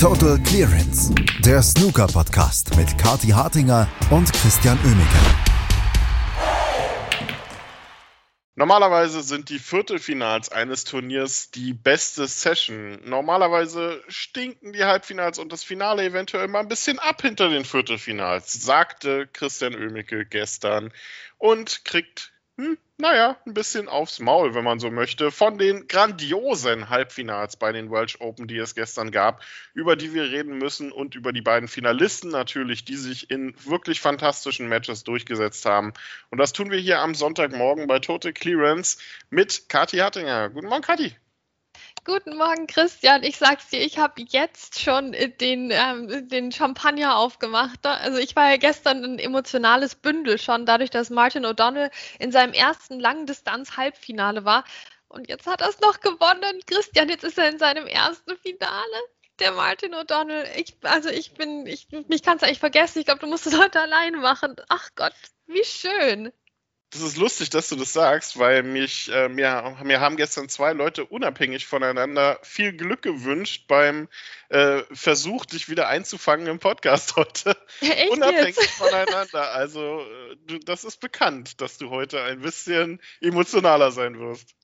Total Clearance, der Snooker-Podcast mit Kati Hartinger und Christian Oemeke. Normalerweise sind die Viertelfinals eines Turniers die beste Session. Normalerweise stinken die Halbfinals und das Finale eventuell mal ein bisschen ab hinter den Viertelfinals, sagte Christian Oemeke gestern und kriegt hm, naja, ein bisschen aufs Maul, wenn man so möchte, von den grandiosen Halbfinals bei den Welsh Open, die es gestern gab, über die wir reden müssen und über die beiden Finalisten natürlich, die sich in wirklich fantastischen Matches durchgesetzt haben. Und das tun wir hier am Sonntagmorgen bei Total Clearance mit Kathi Hattinger. Guten Morgen, Kathi. Guten Morgen, Christian. Ich sag's dir, ich habe jetzt schon den, ähm, den Champagner aufgemacht. Also ich war ja gestern ein emotionales Bündel schon, dadurch, dass Martin O'Donnell in seinem ersten Langdistanz-Halbfinale war. Und jetzt hat er es noch gewonnen. Christian, jetzt ist er in seinem ersten Finale. Der Martin O'Donnell. Ich, also ich bin, ich, mich kannst du eigentlich vergessen. Ich glaube, du musst es heute alleine machen. Ach Gott, wie schön. Das ist lustig, dass du das sagst, weil mich, äh, mir, mir haben gestern zwei Leute unabhängig voneinander viel Glück gewünscht beim äh, Versuch, dich wieder einzufangen im Podcast heute. Echt unabhängig jetzt? voneinander. Also, äh, du, das ist bekannt, dass du heute ein bisschen emotionaler sein wirst.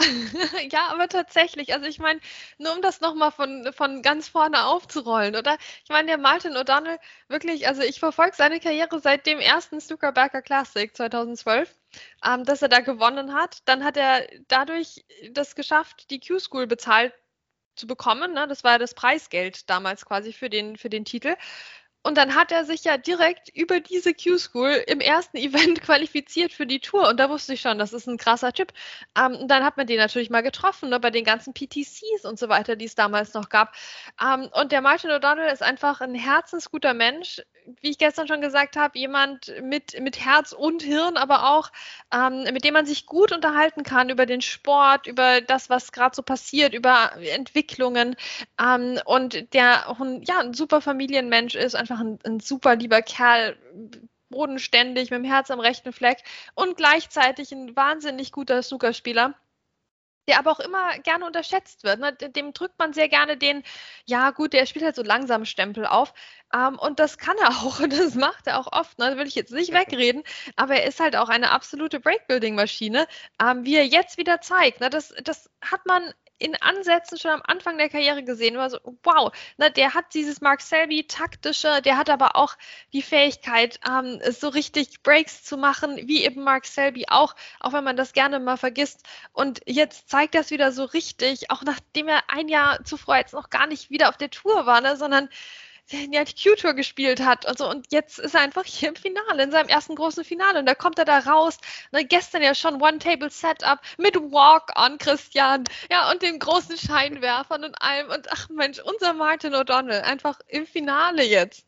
ja, aber tatsächlich, also ich meine, nur um das nochmal von, von ganz vorne aufzurollen, oder? Ich meine, der Martin O'Donnell, wirklich, also ich verfolge seine Karriere seit dem ersten Snooker Berger Classic 2012, ähm, dass er da gewonnen hat. Dann hat er dadurch das geschafft, die Q-School bezahlt zu bekommen. Ne? Das war das Preisgeld damals quasi für den, für den Titel. Und dann hat er sich ja direkt über diese Q-School im ersten Event qualifiziert für die Tour. Und da wusste ich schon, das ist ein krasser Typ. Ähm, und dann hat man den natürlich mal getroffen, ne, bei den ganzen PTCs und so weiter, die es damals noch gab. Ähm, und der Martin O'Donnell ist einfach ein herzensguter Mensch. Wie ich gestern schon gesagt habe, jemand mit, mit Herz und Hirn, aber auch ähm, mit dem man sich gut unterhalten kann über den Sport, über das, was gerade so passiert, über Entwicklungen. Ähm, und der ja, ein super Familienmensch ist, einfach ein, ein super lieber Kerl, bodenständig, mit dem Herz am rechten Fleck und gleichzeitig ein wahnsinnig guter Snookerspieler der aber auch immer gerne unterschätzt wird. Ne? Dem drückt man sehr gerne den, ja gut, der spielt halt so langsam Stempel auf. Ähm, und das kann er auch und das macht er auch oft. Ne? Das will ich jetzt nicht wegreden, aber er ist halt auch eine absolute Breakbuilding-Maschine, ähm, wie er jetzt wieder zeigt. Ne? Das, das hat man in Ansätzen schon am Anfang der Karriere gesehen. War so, wow, ne, der hat dieses Mark Selby taktische, der hat aber auch die Fähigkeit, ähm, so richtig Breaks zu machen, wie eben Mark Selby auch, auch wenn man das gerne mal vergisst. Und jetzt zeigt das wieder so richtig, auch nachdem er ein Jahr zuvor jetzt noch gar nicht wieder auf der Tour war, ne, sondern ja die Q-Tour gespielt hat und so. Und jetzt ist er einfach hier im Finale, in seinem ersten großen Finale. Und da kommt er da raus. Ne, gestern ja schon One-Table-Setup mit Walk-on Christian. Ja, und den großen Scheinwerfern und allem. Und ach Mensch, unser Martin O'Donnell einfach im Finale jetzt.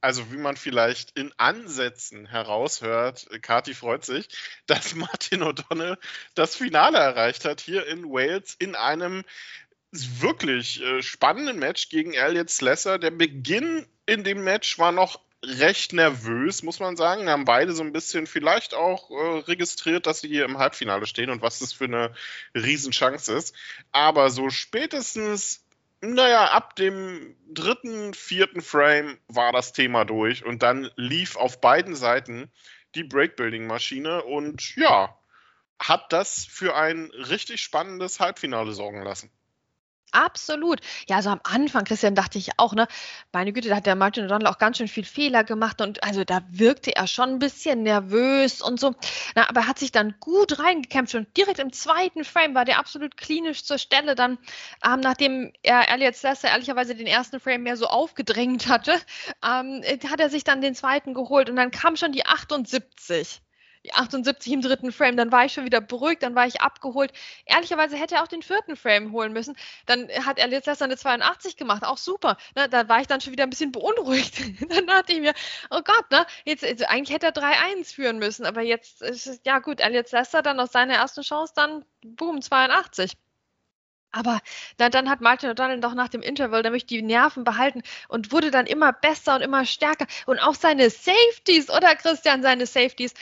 Also wie man vielleicht in Ansätzen heraushört, Kati freut sich, dass Martin O'Donnell das Finale erreicht hat hier in Wales in einem wirklich äh, spannenden Match gegen Elliot Slesser. Der Beginn in dem Match war noch recht nervös, muss man sagen. Haben beide so ein bisschen vielleicht auch äh, registriert, dass sie hier im Halbfinale stehen und was das für eine Riesenchance ist. Aber so spätestens, naja, ab dem dritten, vierten Frame war das Thema durch und dann lief auf beiden Seiten die Breakbuilding-Maschine und ja, hat das für ein richtig spannendes Halbfinale sorgen lassen. Absolut. Ja, also am Anfang, Christian, dachte ich auch, ne, meine Güte, da hat der Martin O'Donnell auch ganz schön viel Fehler gemacht und also da wirkte er schon ein bisschen nervös und so. Na, aber er hat sich dann gut reingekämpft und direkt im zweiten Frame war der absolut klinisch zur Stelle. Dann, ähm, nachdem er Elliot Slesser ehrlicherweise den ersten Frame mehr so aufgedrängt hatte, ähm, hat er sich dann den zweiten geholt und dann kam schon die 78. 78 im dritten Frame, dann war ich schon wieder beruhigt, dann war ich abgeholt. Ehrlicherweise hätte er auch den vierten Frame holen müssen. Dann hat er jetzt erst eine 82 gemacht, auch super. Ne, da war ich dann schon wieder ein bisschen beunruhigt. dann dachte ich mir, oh Gott, ne, jetzt, also eigentlich hätte er 3-1 führen müssen, aber jetzt ist es, ja gut, Elliot Lester dann aus seiner ersten Chance dann, boom, 82. Aber dann, dann hat Martin O'Donnell doch nach dem Interval nämlich die Nerven behalten und wurde dann immer besser und immer stärker. Und auch seine Safeties, oder Christian, seine Safeties.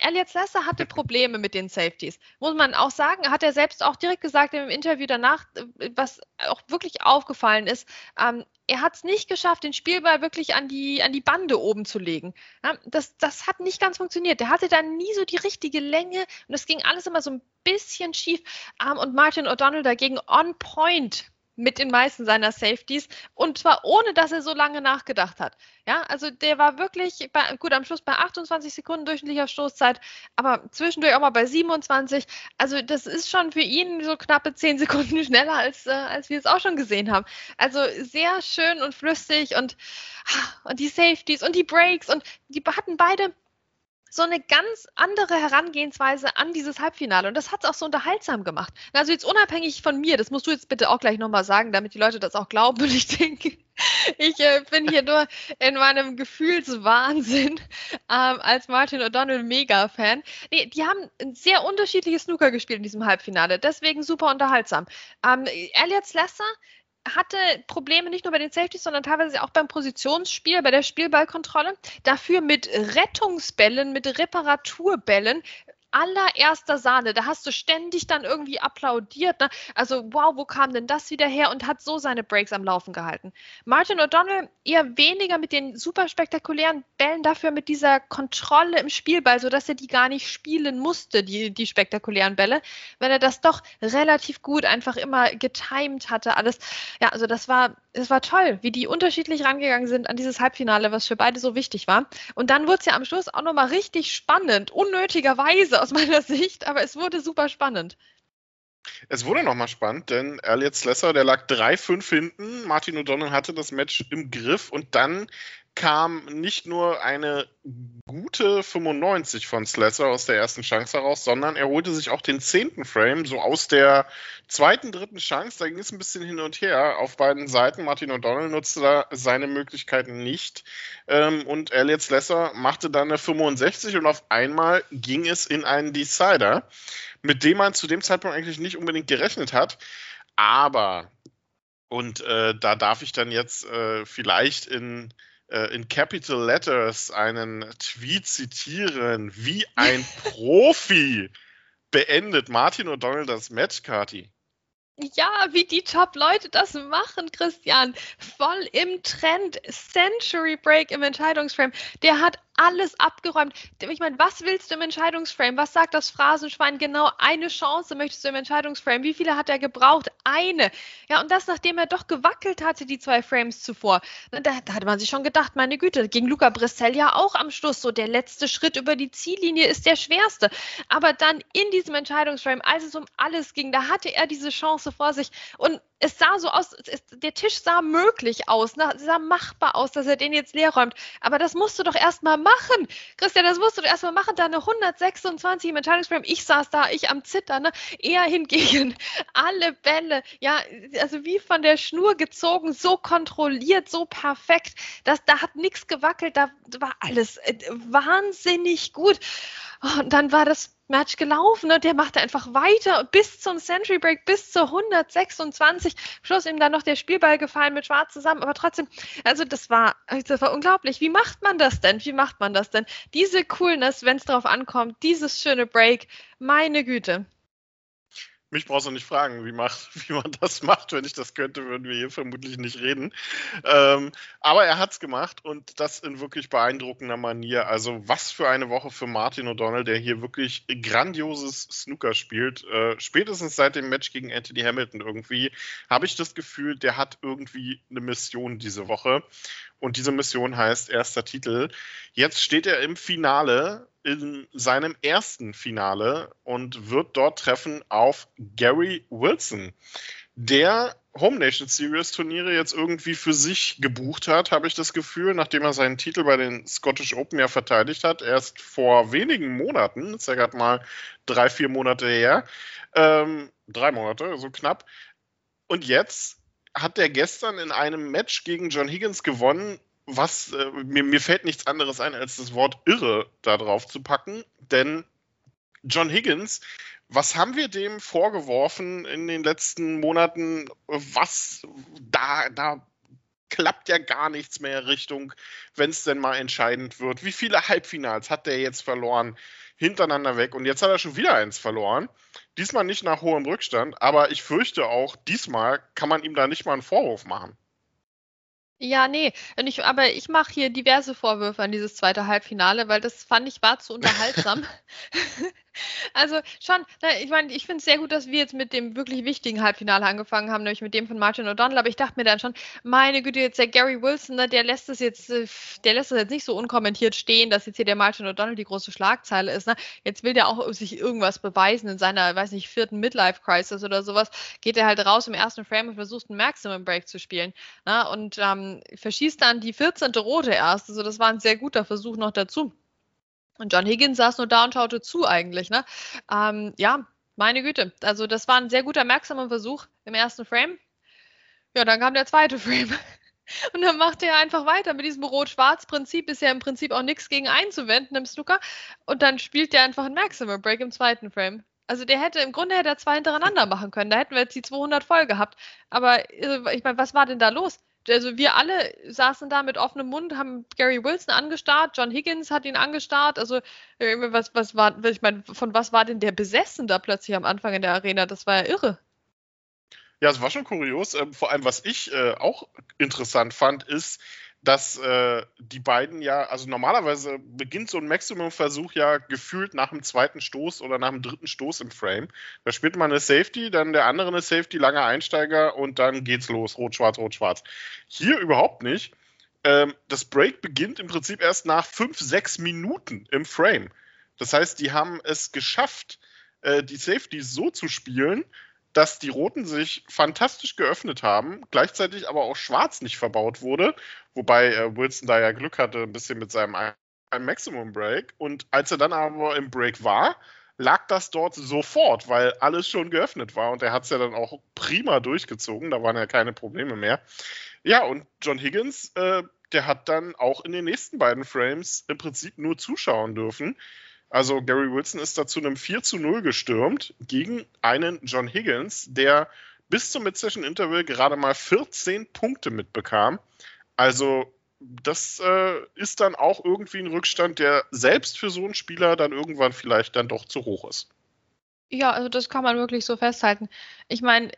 Elliot Slesser hatte Probleme mit den Safeties. Muss man auch sagen, hat er selbst auch direkt gesagt im Interview danach, äh, was auch wirklich aufgefallen ist. Ähm, er hat es nicht geschafft, den Spielball wirklich an die, an die Bande oben zu legen. Ja, das, das hat nicht ganz funktioniert. Der hatte dann nie so die richtige Länge und es ging alles immer so ein bisschen schief. Um, und Martin O'Donnell dagegen on point mit den meisten seiner Safeties und zwar ohne, dass er so lange nachgedacht hat. Ja, also der war wirklich bei, gut am Schluss bei 28 Sekunden durchschnittlicher Stoßzeit, aber zwischendurch auch mal bei 27. Also das ist schon für ihn so knappe 10 Sekunden schneller, als, äh, als wir es auch schon gesehen haben. Also sehr schön und flüssig und, und die Safeties und die Breaks und die hatten beide so eine ganz andere Herangehensweise an dieses Halbfinale. Und das hat es auch so unterhaltsam gemacht. Also jetzt unabhängig von mir, das musst du jetzt bitte auch gleich nochmal sagen, damit die Leute das auch glauben. Und ich denke, ich äh, bin hier nur in meinem Gefühlswahnsinn ähm, als Martin O'Donnell Mega-Fan. Nee, die haben ein sehr unterschiedliches Snooker gespielt in diesem Halbfinale. Deswegen super unterhaltsam. Ähm, Elliot Slesser hatte Probleme nicht nur bei den Safeties, sondern teilweise auch beim Positionsspiel, bei der Spielballkontrolle. Dafür mit Rettungsbällen, mit Reparaturbällen allererster Sahne. Da hast du ständig dann irgendwie applaudiert. Ne? Also, wow, wo kam denn das wieder her? Und hat so seine Breaks am Laufen gehalten. Martin O'Donnell eher weniger mit den super spektakulären Bällen, dafür mit dieser Kontrolle im Spielball, sodass er die gar nicht spielen musste, die, die spektakulären Bälle, weil er das doch relativ gut einfach immer getimed hatte. Alles. Ja, also das war, das war toll, wie die unterschiedlich rangegangen sind an dieses Halbfinale, was für beide so wichtig war. Und dann wurde es ja am Schluss auch nochmal richtig spannend, unnötigerweise aus meiner Sicht, aber es wurde super spannend. Es wurde nochmal spannend, denn Elliot Slesser, der lag 3-5 hinten. Martin O'Donnell hatte das Match im Griff und dann kam nicht nur eine gute 95 von Slesser aus der ersten Chance heraus, sondern er holte sich auch den zehnten Frame, so aus der zweiten, dritten Chance. Da ging es ein bisschen hin und her auf beiden Seiten. Martin O'Donnell nutzte da seine Möglichkeiten nicht. Ähm, und Elliot Slesser machte dann eine 65 und auf einmal ging es in einen Decider, mit dem man zu dem Zeitpunkt eigentlich nicht unbedingt gerechnet hat. Aber, und äh, da darf ich dann jetzt äh, vielleicht in in Capital Letters einen Tweet zitieren, wie ein Profi beendet Martin O'Donnell das Match, Kati. Ja, wie die Top-Leute das machen, Christian. Voll im Trend. Century Break im Entscheidungsframe. Der hat alles abgeräumt. Ich meine, was willst du im Entscheidungsframe? Was sagt das Phrasenschwein? Genau eine Chance möchtest du im Entscheidungsframe. Wie viele hat er gebraucht? Eine. Ja, und das, nachdem er doch gewackelt hatte, die zwei Frames zuvor. Da, da hatte man sich schon gedacht, meine Güte, gegen Luca Brissell ja auch am Schluss so. Der letzte Schritt über die Ziellinie ist der schwerste. Aber dann in diesem Entscheidungsframe, als es um alles ging, da hatte er diese Chance vor sich. Und es sah so aus, es, der Tisch sah möglich aus, ne? sah machbar aus, dass er den jetzt leer räumt. Aber das musst du doch erstmal machen. Christian, das musst du doch erstmal machen. Da eine 126 im Entscheidungsframe. Ich saß da, ich am Zittern. Ne? Er hingegen, alle Bälle, ja, also wie von der Schnur gezogen, so kontrolliert, so perfekt. Das, da hat nichts gewackelt, da war alles äh, wahnsinnig gut. Und dann war das Match gelaufen und der machte einfach weiter bis zum Century Break, bis zur 126. Schluss ihm dann noch der Spielball gefallen mit Schwarz zusammen, aber trotzdem, also das war, das war unglaublich. Wie macht man das denn? Wie macht man das denn? Diese Coolness, wenn es drauf ankommt, dieses schöne Break, meine Güte. Mich brauchst du nicht fragen, wie, macht, wie man das macht. Wenn ich das könnte, würden wir hier vermutlich nicht reden. Ähm, aber er hat es gemacht und das in wirklich beeindruckender Manier. Also was für eine Woche für Martin O'Donnell, der hier wirklich grandioses Snooker spielt. Äh, spätestens seit dem Match gegen Anthony Hamilton irgendwie habe ich das Gefühl, der hat irgendwie eine Mission diese Woche. Und diese Mission heißt erster Titel. Jetzt steht er im Finale, in seinem ersten Finale und wird dort treffen auf Gary Wilson, der Home Nation Series Turniere jetzt irgendwie für sich gebucht hat, habe ich das Gefühl, nachdem er seinen Titel bei den Scottish Open ja verteidigt hat, erst vor wenigen Monaten, ist ja gerade mal drei, vier Monate her, ähm, drei Monate, so knapp. Und jetzt hat er gestern in einem Match gegen John Higgins gewonnen, was äh, mir, mir fällt nichts anderes ein, als das Wort irre da drauf zu packen, denn John Higgins, was haben wir dem vorgeworfen in den letzten Monaten? Was da, da klappt ja gar nichts mehr Richtung, wenn es denn mal entscheidend wird. Wie viele Halbfinals hat der jetzt verloren? Hintereinander weg. Und jetzt hat er schon wieder eins verloren. Diesmal nicht nach hohem Rückstand, aber ich fürchte auch, diesmal kann man ihm da nicht mal einen Vorwurf machen. Ja, nee, und ich, aber ich mache hier diverse Vorwürfe an dieses zweite Halbfinale, weil das fand ich war zu unterhaltsam. Also schon, ich meine, ich finde es sehr gut, dass wir jetzt mit dem wirklich wichtigen Halbfinale angefangen haben, nämlich mit dem von Martin O'Donnell, aber ich dachte mir dann schon, meine Güte, jetzt der Gary Wilson, ne, der lässt es jetzt, äh, der lässt es jetzt nicht so unkommentiert stehen, dass jetzt hier der Martin O'Donnell die große Schlagzeile ist. Ne? Jetzt will der auch sich irgendwas beweisen in seiner, weiß nicht, vierten Midlife-Crisis oder sowas, geht er halt raus im ersten Frame und versucht einen Maximum Break zu spielen. Ne? Und ähm, verschießt dann die 14. Rote erst. Also das war ein sehr guter Versuch noch dazu. Und John Higgins saß nur da und schaute zu eigentlich. Ne? Ähm, ja, meine Güte. Also das war ein sehr guter, merksamer Versuch im ersten Frame. Ja, dann kam der zweite Frame. Und dann macht er einfach weiter mit diesem Rot-Schwarz-Prinzip. Ist ja im Prinzip auch nichts gegen einzuwenden im Snooker. Und dann spielt er einfach ein Maximum Break im zweiten Frame. Also der hätte, im Grunde hätte er zwei hintereinander machen können. Da hätten wir jetzt die 200 voll gehabt. Aber äh, ich meine, was war denn da los? Also wir alle saßen da mit offenem Mund, haben Gary Wilson angestarrt, John Higgins hat ihn angestarrt. Also was, was war, ich meine, von was war denn der besessen da plötzlich am Anfang in der Arena? Das war ja irre. Ja, es war schon kurios. Ähm, vor allem, was ich äh, auch interessant fand, ist, dass äh, die beiden ja, also normalerweise beginnt so ein Maximum-Versuch ja gefühlt nach dem zweiten Stoß oder nach dem dritten Stoß im Frame. Da spielt man eine Safety, dann der andere eine Safety, langer Einsteiger und dann geht's los. Rot, schwarz, rot, schwarz. Hier überhaupt nicht. Ähm, das Break beginnt im Prinzip erst nach fünf, sechs Minuten im Frame. Das heißt, die haben es geschafft, äh, die Safety so zu spielen, dass die Roten sich fantastisch geöffnet haben, gleichzeitig aber auch Schwarz nicht verbaut wurde, wobei äh, Wilson da ja Glück hatte, ein bisschen mit seinem Maximum Break. Und als er dann aber im Break war, lag das dort sofort, weil alles schon geöffnet war und er hat es ja dann auch prima durchgezogen, da waren ja keine Probleme mehr. Ja, und John Higgins, äh, der hat dann auch in den nächsten beiden Frames im Prinzip nur zuschauen dürfen. Also Gary Wilson ist da zu einem 4 zu 0 gestürmt gegen einen John Higgins, der bis zum Mid-Session Interval gerade mal 14 Punkte mitbekam. Also das äh, ist dann auch irgendwie ein Rückstand, der selbst für so einen Spieler dann irgendwann vielleicht dann doch zu hoch ist. Ja, also das kann man wirklich so festhalten. Ich meine,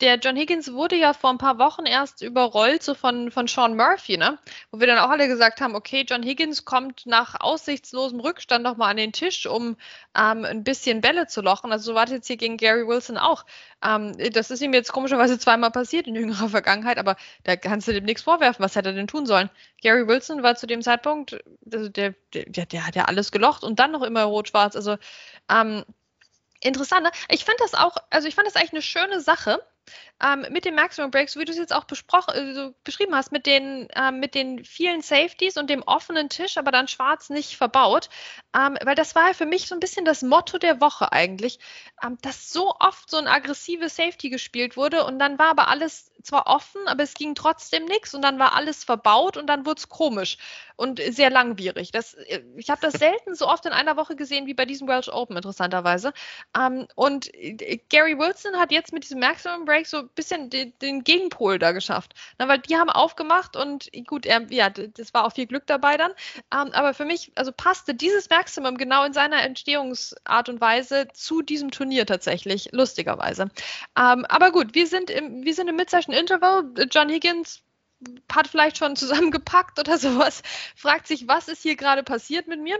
der John Higgins wurde ja vor ein paar Wochen erst überrollt, so von, von Sean Murphy, ne? Wo wir dann auch alle gesagt haben, okay, John Higgins kommt nach aussichtslosem Rückstand nochmal an den Tisch, um ähm, ein bisschen Bälle zu lochen. Also so war das jetzt hier gegen Gary Wilson auch. Ähm, das ist ihm jetzt komischerweise zweimal passiert in jüngerer Vergangenheit, aber da kannst du dem nichts vorwerfen. Was hätte er denn tun sollen? Gary Wilson war zu dem Zeitpunkt, also der, der, der hat ja alles gelocht und dann noch immer rot-schwarz. Also ähm, interessant. Ne? Ich fand das auch, also ich fand das eigentlich eine schöne Sache. Ähm, mit den Maximum Breaks, wie du es jetzt auch besprochen, äh, so beschrieben hast, mit den, ähm, mit den vielen Safeties und dem offenen Tisch, aber dann schwarz nicht verbaut. Ähm, weil das war ja für mich so ein bisschen das Motto der Woche eigentlich, ähm, dass so oft so ein aggressives Safety gespielt wurde und dann war aber alles zwar offen, aber es ging trotzdem nichts und dann war alles verbaut und dann wurde es komisch und sehr langwierig. Das, äh, ich habe das selten so oft in einer Woche gesehen wie bei diesem Welsh Open, interessanterweise. Ähm, und äh, Gary Wilson hat jetzt mit diesem Maximum Break so ein bisschen den, den Gegenpol da geschafft. Na, weil die haben aufgemacht und gut, er, ja, das war auch viel Glück dabei dann. Ähm, aber für mich, also passte dieses Maximum genau in seiner Entstehungsart und Weise zu diesem Turnier tatsächlich, lustigerweise. Ähm, aber gut, wir sind im, wir sind im Mid-Session Interval. John Higgins hat vielleicht schon zusammengepackt oder sowas, fragt sich, was ist hier gerade passiert mit mir?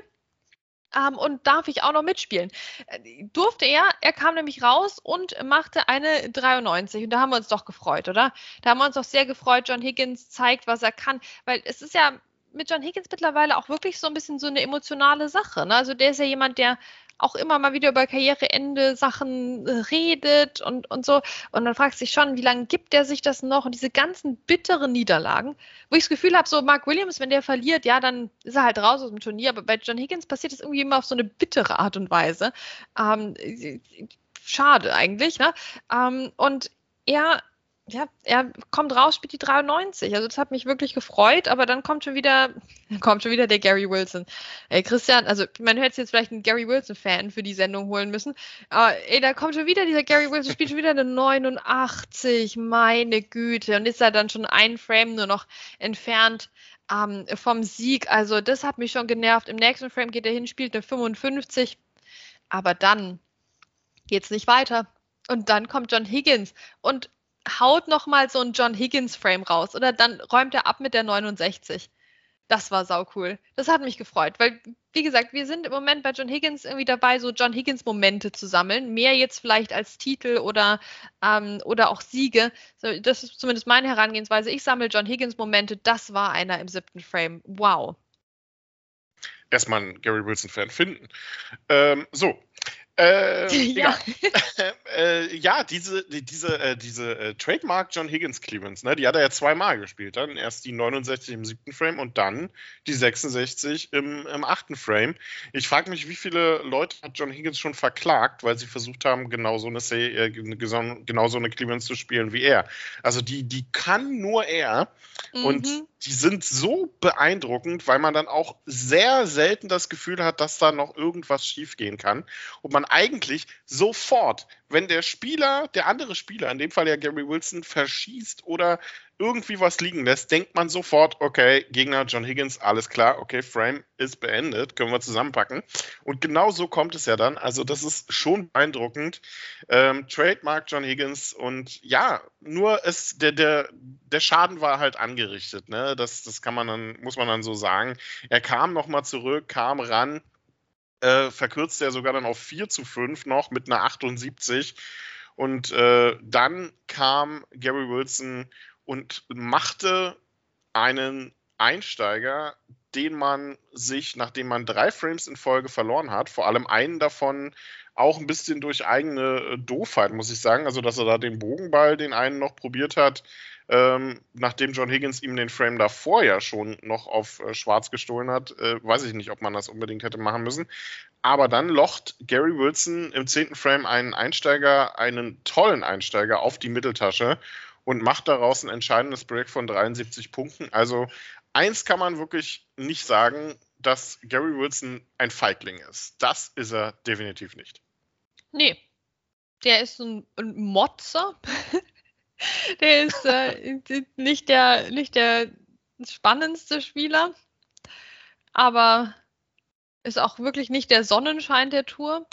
Ähm, und darf ich auch noch mitspielen? Äh, durfte er, er kam nämlich raus und machte eine 93 und da haben wir uns doch gefreut, oder? Da haben wir uns doch sehr gefreut, John Higgins zeigt, was er kann, weil es ist ja mit John Higgins mittlerweile auch wirklich so ein bisschen so eine emotionale Sache. Ne? Also der ist ja jemand, der auch immer mal wieder über Karriereende Sachen äh, redet und, und so. Und man fragt sich schon, wie lange gibt er sich das noch? Und diese ganzen bitteren Niederlagen, wo ich das Gefühl habe, so Mark Williams, wenn der verliert, ja, dann ist er halt raus aus dem Turnier. Aber bei John Higgins passiert das irgendwie immer auf so eine bittere Art und Weise. Ähm, schade eigentlich. Ne? Ähm, und er ja, er kommt raus, spielt die 93. Also das hat mich wirklich gefreut, aber dann kommt schon wieder, kommt schon wieder der Gary Wilson. Ey, Christian, also man hätte jetzt vielleicht einen Gary Wilson-Fan für die Sendung holen müssen. Aber ey, da kommt schon wieder dieser Gary Wilson, spielt schon wieder eine 89. Meine Güte. Und ist er dann schon ein Frame nur noch entfernt ähm, vom Sieg. Also das hat mich schon genervt. Im nächsten Frame geht er hin, spielt eine 55. Aber dann geht's nicht weiter. Und dann kommt John Higgins und haut noch mal so ein John Higgins Frame raus oder dann räumt er ab mit der 69. Das war sau cool. Das hat mich gefreut, weil wie gesagt, wir sind im Moment bei John Higgins irgendwie dabei, so John Higgins Momente zu sammeln. Mehr jetzt vielleicht als Titel oder, ähm, oder auch Siege. Das ist zumindest meine Herangehensweise. Ich sammle John Higgins Momente. Das war einer im siebten Frame. Wow. Erstmal einen Gary Wilson-Fan finden. Ähm, so, äh, ja. äh, ja, diese, diese, äh, diese äh, Trademark John Higgins Clearance, ne, die hat er ja zweimal gespielt. Dann erst die 69 im siebten Frame und dann die 66 im, im achten Frame. Ich frage mich, wie viele Leute hat John Higgins schon verklagt, weil sie versucht haben, genau so eine, äh, genau so eine Clearance zu spielen wie er. Also die, die kann nur er. Mhm. Und die sind so beeindruckend, weil man dann auch sehr selten das Gefühl hat, dass da noch irgendwas schiefgehen kann. Und man eigentlich sofort, wenn der Spieler, der andere Spieler, in dem Fall ja Gary Wilson, verschießt oder irgendwie was liegen lässt, denkt man sofort, okay, Gegner John Higgins, alles klar, okay, Frame ist beendet, können wir zusammenpacken. Und genau so kommt es ja dann. Also das ist schon beeindruckend. Ähm, Trademark John Higgins und ja, nur es, der, der, der Schaden war halt angerichtet, ne? Das, das kann man dann, muss man dann so sagen. Er kam nochmal zurück, kam ran, äh, verkürzte er sogar dann auf 4 zu 5 noch mit einer 78. Und äh, dann kam Gary Wilson und machte einen Einsteiger, den man sich, nachdem man drei Frames in Folge verloren hat, vor allem einen davon auch ein bisschen durch eigene äh, Doofheit, muss ich sagen. Also, dass er da den Bogenball, den einen noch probiert hat, ähm, nachdem John Higgins ihm den Frame davor ja schon noch auf äh, Schwarz gestohlen hat, äh, weiß ich nicht, ob man das unbedingt hätte machen müssen. Aber dann locht Gary Wilson im zehnten Frame einen Einsteiger, einen tollen Einsteiger auf die Mitteltasche und macht daraus ein entscheidendes Break von 73 Punkten. Also eins kann man wirklich nicht sagen, dass Gary Wilson ein Feigling ist. Das ist er definitiv nicht. Nee, der ist ein, ein Motzer. der ist äh, nicht, der, nicht der spannendste Spieler, aber ist auch wirklich nicht der Sonnenschein der Tour.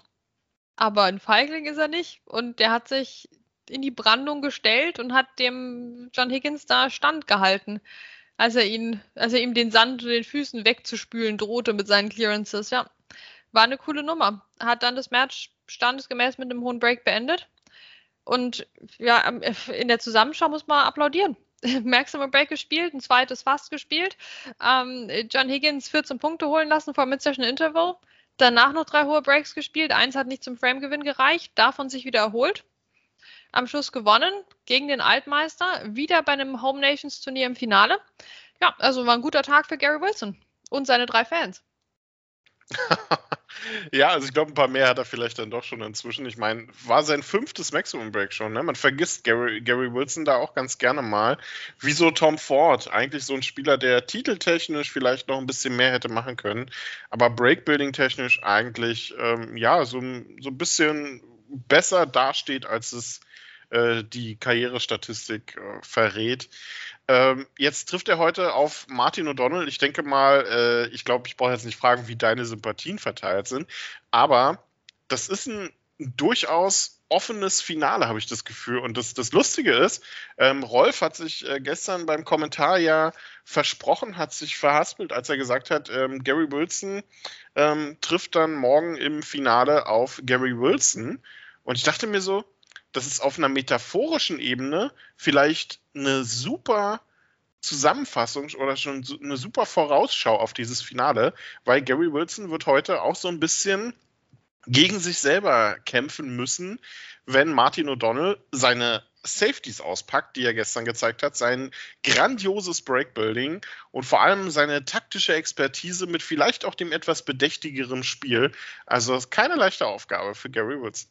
Aber ein Feigling ist er nicht. Und der hat sich in die Brandung gestellt und hat dem John Higgins da standgehalten, als er ihn, als er ihm den Sand unter den Füßen wegzuspülen drohte mit seinen Clearances. Ja, war eine coole Nummer. Hat dann das Match standesgemäß mit einem hohen Break beendet. Und ja, in der Zusammenschau muss man applaudieren. Maximum Break gespielt, ein zweites fast gespielt. Ähm, John Higgins 14 Punkte holen lassen vor Mid-Session Interval. Danach noch drei hohe Breaks gespielt. Eins hat nicht zum Frame-Gewinn gereicht, davon sich wieder erholt. Am Schluss gewonnen gegen den Altmeister, wieder bei einem Home Nations Turnier im Finale. Ja, also war ein guter Tag für Gary Wilson und seine drei Fans. ja, also ich glaube, ein paar mehr hat er vielleicht dann doch schon inzwischen. Ich meine, war sein fünftes Maximum Break schon. Ne? Man vergisst Gary, Gary Wilson da auch ganz gerne mal. Wieso Tom Ford? Eigentlich so ein Spieler, der titeltechnisch vielleicht noch ein bisschen mehr hätte machen können, aber Breakbuilding-technisch eigentlich, ähm, ja, so, so ein bisschen besser dasteht, als es äh, die Karrierestatistik äh, verrät. Ähm, jetzt trifft er heute auf Martin O'Donnell. Ich denke mal, äh, ich glaube, ich brauche jetzt nicht fragen, wie deine Sympathien verteilt sind, aber das ist ein durchaus offenes Finale, habe ich das Gefühl. Und das, das Lustige ist, ähm, Rolf hat sich äh, gestern beim Kommentar ja versprochen, hat sich verhaspelt, als er gesagt hat, ähm, Gary Wilson ähm, trifft dann morgen im Finale auf Gary Wilson. Und ich dachte mir so, das ist auf einer metaphorischen Ebene vielleicht eine super Zusammenfassung oder schon eine super Vorausschau auf dieses Finale, weil Gary Wilson wird heute auch so ein bisschen gegen sich selber kämpfen müssen, wenn Martin O'Donnell seine Safeties auspackt, die er gestern gezeigt hat, sein grandioses Breakbuilding und vor allem seine taktische Expertise mit vielleicht auch dem etwas bedächtigeren Spiel. Also keine leichte Aufgabe für Gary Wilson.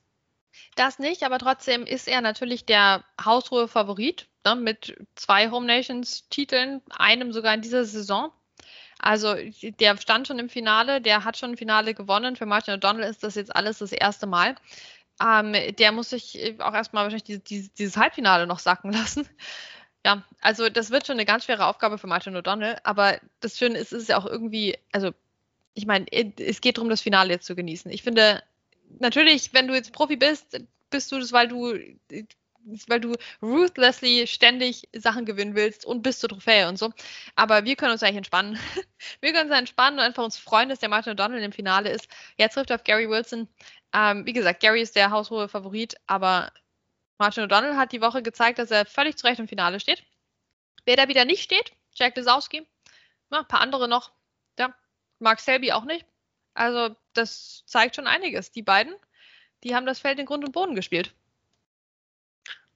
Das nicht, aber trotzdem ist er natürlich der Hausruhe-Favorit ne, mit zwei Home Nations Titeln, einem sogar in dieser Saison. Also der stand schon im Finale, der hat schon ein Finale gewonnen. Für Martin O'Donnell ist das jetzt alles das erste Mal. Ähm, der muss sich auch erstmal wahrscheinlich die, die, dieses Halbfinale noch sacken lassen. Ja, also das wird schon eine ganz schwere Aufgabe für Martin O'Donnell, aber das Schöne ist, es ist ja auch irgendwie, also ich meine, es geht darum, das Finale jetzt zu genießen. Ich finde, natürlich, wenn du jetzt Profi bist, bist du das, weil du weil du ruthlessly ständig Sachen gewinnen willst und bis zur Trophäe und so. Aber wir können uns eigentlich entspannen. Wir können uns entspannen und einfach uns freuen, dass der Martin O'Donnell im Finale ist. Jetzt trifft er auf Gary Wilson. Ähm, wie gesagt, Gary ist der haushohe Favorit, aber Martin O'Donnell hat die Woche gezeigt, dass er völlig zu Recht im Finale steht. Wer da wieder nicht steht, Jack Lesowski, ein paar andere noch. Ja, Mark Selby auch nicht. Also, das zeigt schon einiges. Die beiden, die haben das Feld in Grund und Boden gespielt.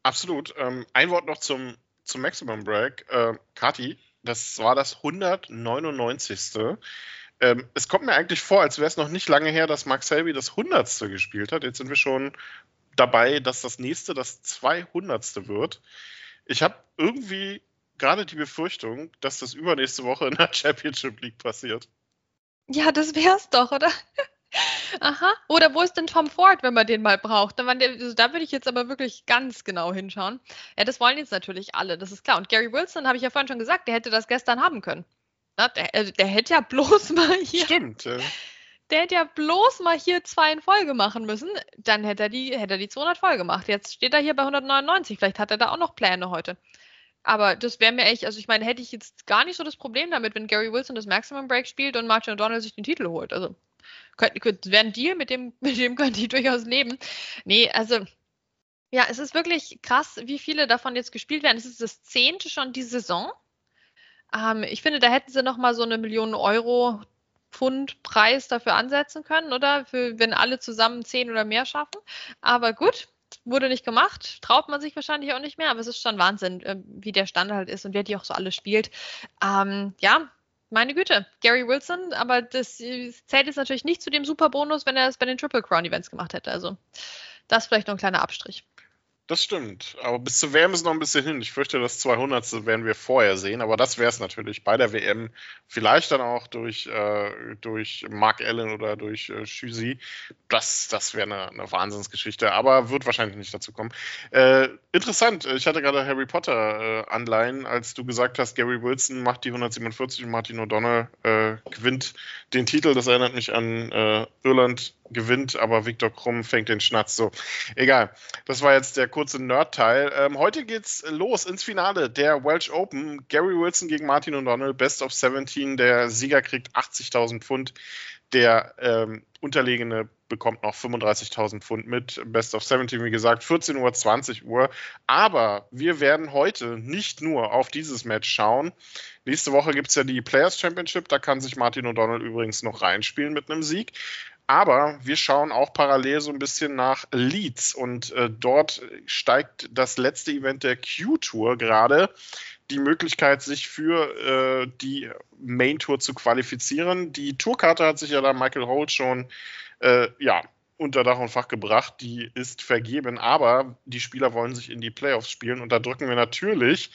Absolut. Ähm, ein Wort noch zum, zum Maximum Break. Äh, Kati, das war das 199. Ähm, es kommt mir eigentlich vor, als wäre es noch nicht lange her, dass Mark Selby das 100. gespielt hat. Jetzt sind wir schon dabei, dass das nächste das 200. wird. Ich habe irgendwie gerade die Befürchtung, dass das übernächste Woche in der Championship League passiert. Ja, das wär's doch, oder? Aha. Oder wo ist denn Tom Ford, wenn man den mal braucht? Da, also da würde ich jetzt aber wirklich ganz genau hinschauen. Ja, das wollen jetzt natürlich alle, das ist klar. Und Gary Wilson, habe ich ja vorhin schon gesagt, der hätte das gestern haben können. Na, der, also der, hätte ja bloß mal hier. Stimmt, ja. Der hätte ja bloß mal hier zwei in Folge machen müssen. Dann hätte er die, hätte er die 200 voll gemacht. Jetzt steht er hier bei 199. Vielleicht hat er da auch noch Pläne heute. Aber das wäre mir echt, also ich meine, hätte ich jetzt gar nicht so das Problem damit, wenn Gary Wilson das Maximum Break spielt und Martin O'Donnell sich den Titel holt. Also könnte, wäre ein Deal, mit dem, mit dem können die durchaus leben. Nee, also ja, es ist wirklich krass, wie viele davon jetzt gespielt werden. Es ist das zehnte schon die Saison. Ähm, ich finde, da hätten sie noch mal so eine Million Euro Pfund Preis dafür ansetzen können, oder? Für, wenn alle zusammen zehn oder mehr schaffen. Aber gut, wurde nicht gemacht. Traut man sich wahrscheinlich auch nicht mehr, aber es ist schon Wahnsinn, äh, wie der Stand halt ist und wer die auch so alle spielt. Ähm, ja, meine Güte, Gary Wilson, aber das zählt jetzt natürlich nicht zu dem Superbonus, wenn er es bei den Triple Crown Events gemacht hätte. Also das vielleicht noch ein kleiner Abstrich. Das stimmt. Aber bis zur WM ist noch ein bisschen hin. Ich fürchte, das 200. werden wir vorher sehen. Aber das wäre es natürlich bei der WM. Vielleicht dann auch durch, äh, durch Mark Allen oder durch äh, Schüsi. Das, das wäre eine, eine Wahnsinnsgeschichte. Aber wird wahrscheinlich nicht dazu kommen. Äh, interessant. Ich hatte gerade Harry Potter äh, Anleihen, als du gesagt hast, Gary Wilson macht die 147 und Martin O'Donnell äh, gewinnt den Titel. Das erinnert mich an äh, Irland gewinnt, aber Viktor Krumm fängt den Schnatz. So, egal. Das war jetzt der kurze Nerd-Teil. Ähm, heute geht's los ins Finale der Welsh Open. Gary Wilson gegen Martin O'Donnell, Best of 17. Der Sieger kriegt 80.000 Pfund. Der ähm, Unterlegene bekommt noch 35.000 Pfund mit. Best of 17, wie gesagt, 14 Uhr, 20 Uhr. Aber wir werden heute nicht nur auf dieses Match schauen. Nächste Woche gibt es ja die Players Championship. Da kann sich Martin O'Donnell übrigens noch reinspielen mit einem Sieg. Aber wir schauen auch parallel so ein bisschen nach Leeds und äh, dort steigt das letzte Event der Q-Tour gerade die Möglichkeit, sich für äh, die Main Tour zu qualifizieren. Die Tourkarte hat sich ja da Michael Holt schon äh, ja, unter Dach und Fach gebracht. Die ist vergeben, aber die Spieler wollen sich in die Playoffs spielen und da drücken wir natürlich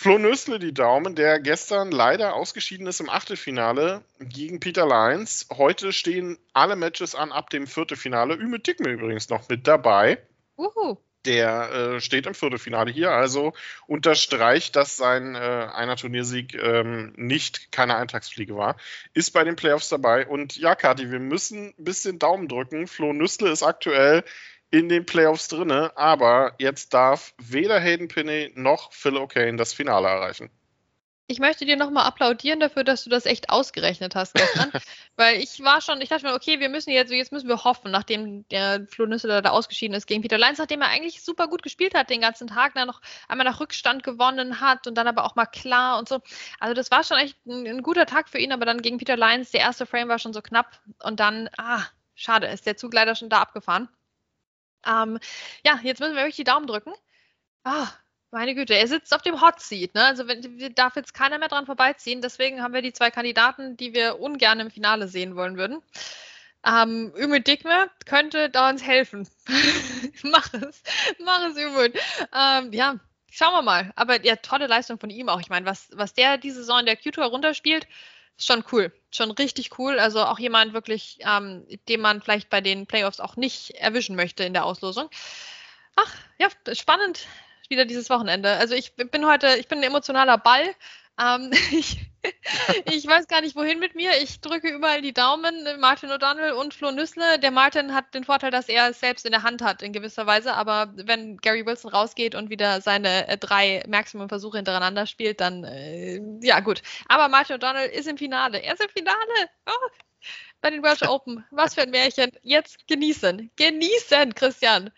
Flo Nösle die Daumen, der gestern leider ausgeschieden ist im Achtelfinale gegen Peter Lyons. Heute stehen alle Matches an ab dem Viertelfinale. Üme Dickme übrigens noch mit dabei. Uhu. Der äh, steht im Viertelfinale hier, also unterstreicht, dass sein äh, einer Turniersieg ähm, nicht keine Eintagsfliege war. Ist bei den Playoffs dabei. Und ja, Kati, wir müssen ein bisschen Daumen drücken. Flo Nüssle ist aktuell in den Playoffs drinne, aber jetzt darf weder Hayden Pinney noch Phil O'Kane das Finale erreichen. Ich möchte dir nochmal applaudieren dafür, dass du das echt ausgerechnet hast gestern. Weil ich war schon, ich dachte mir, okay, wir müssen jetzt, jetzt müssen wir hoffen, nachdem der Flo Nüssler da ausgeschieden ist gegen Peter Leins, nachdem er eigentlich super gut gespielt hat den ganzen Tag, dann noch einmal nach Rückstand gewonnen hat und dann aber auch mal klar und so. Also das war schon echt ein, ein guter Tag für ihn, aber dann gegen Peter Leins, der erste Frame war schon so knapp und dann, ah, schade, ist der Zug leider schon da abgefahren. Ähm, ja, jetzt müssen wir wirklich die Daumen drücken. Ah, meine Güte, er sitzt auf dem Hot Seat, ne? Also wenn, darf jetzt keiner mehr dran vorbeiziehen. Deswegen haben wir die zwei Kandidaten, die wir ungern im Finale sehen wollen würden. Ähm, Ümit Dickme könnte da uns helfen. mach es, mach es, Ümit. Ähm, ja, schauen wir mal. Aber ja, tolle Leistung von ihm auch. Ich meine, was, was der diese Saison in der Q-Tour runterspielt, schon cool. Schon richtig cool. Also auch jemand wirklich, ähm, den man vielleicht bei den Playoffs auch nicht erwischen möchte in der Auslosung. Ach, ja, spannend wieder dieses Wochenende. Also ich bin heute, ich bin ein emotionaler Ball. Ähm, ich, ich weiß gar nicht, wohin mit mir. Ich drücke überall die Daumen. Martin O'Donnell und Flo Nüssle. Der Martin hat den Vorteil, dass er es selbst in der Hand hat, in gewisser Weise. Aber wenn Gary Wilson rausgeht und wieder seine äh, drei Maximum-Versuche hintereinander spielt, dann äh, ja gut. Aber Martin O'Donnell ist im Finale. Er ist im Finale. Oh, bei den Welsh Open. Was für ein Märchen. Jetzt genießen. Genießen, Christian.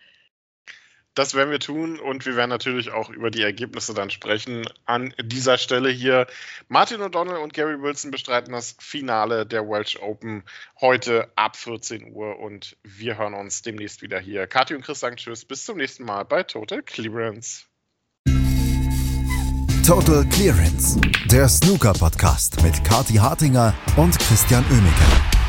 Das werden wir tun und wir werden natürlich auch über die Ergebnisse dann sprechen. An dieser Stelle hier Martin O'Donnell und Gary Wilson bestreiten das Finale der Welsh Open heute ab 14 Uhr und wir hören uns demnächst wieder hier. Kathi und Chris sagen Tschüss, bis zum nächsten Mal bei Total Clearance. Total Clearance, der Snooker Podcast mit Kathi Hartinger und Christian Oemeke.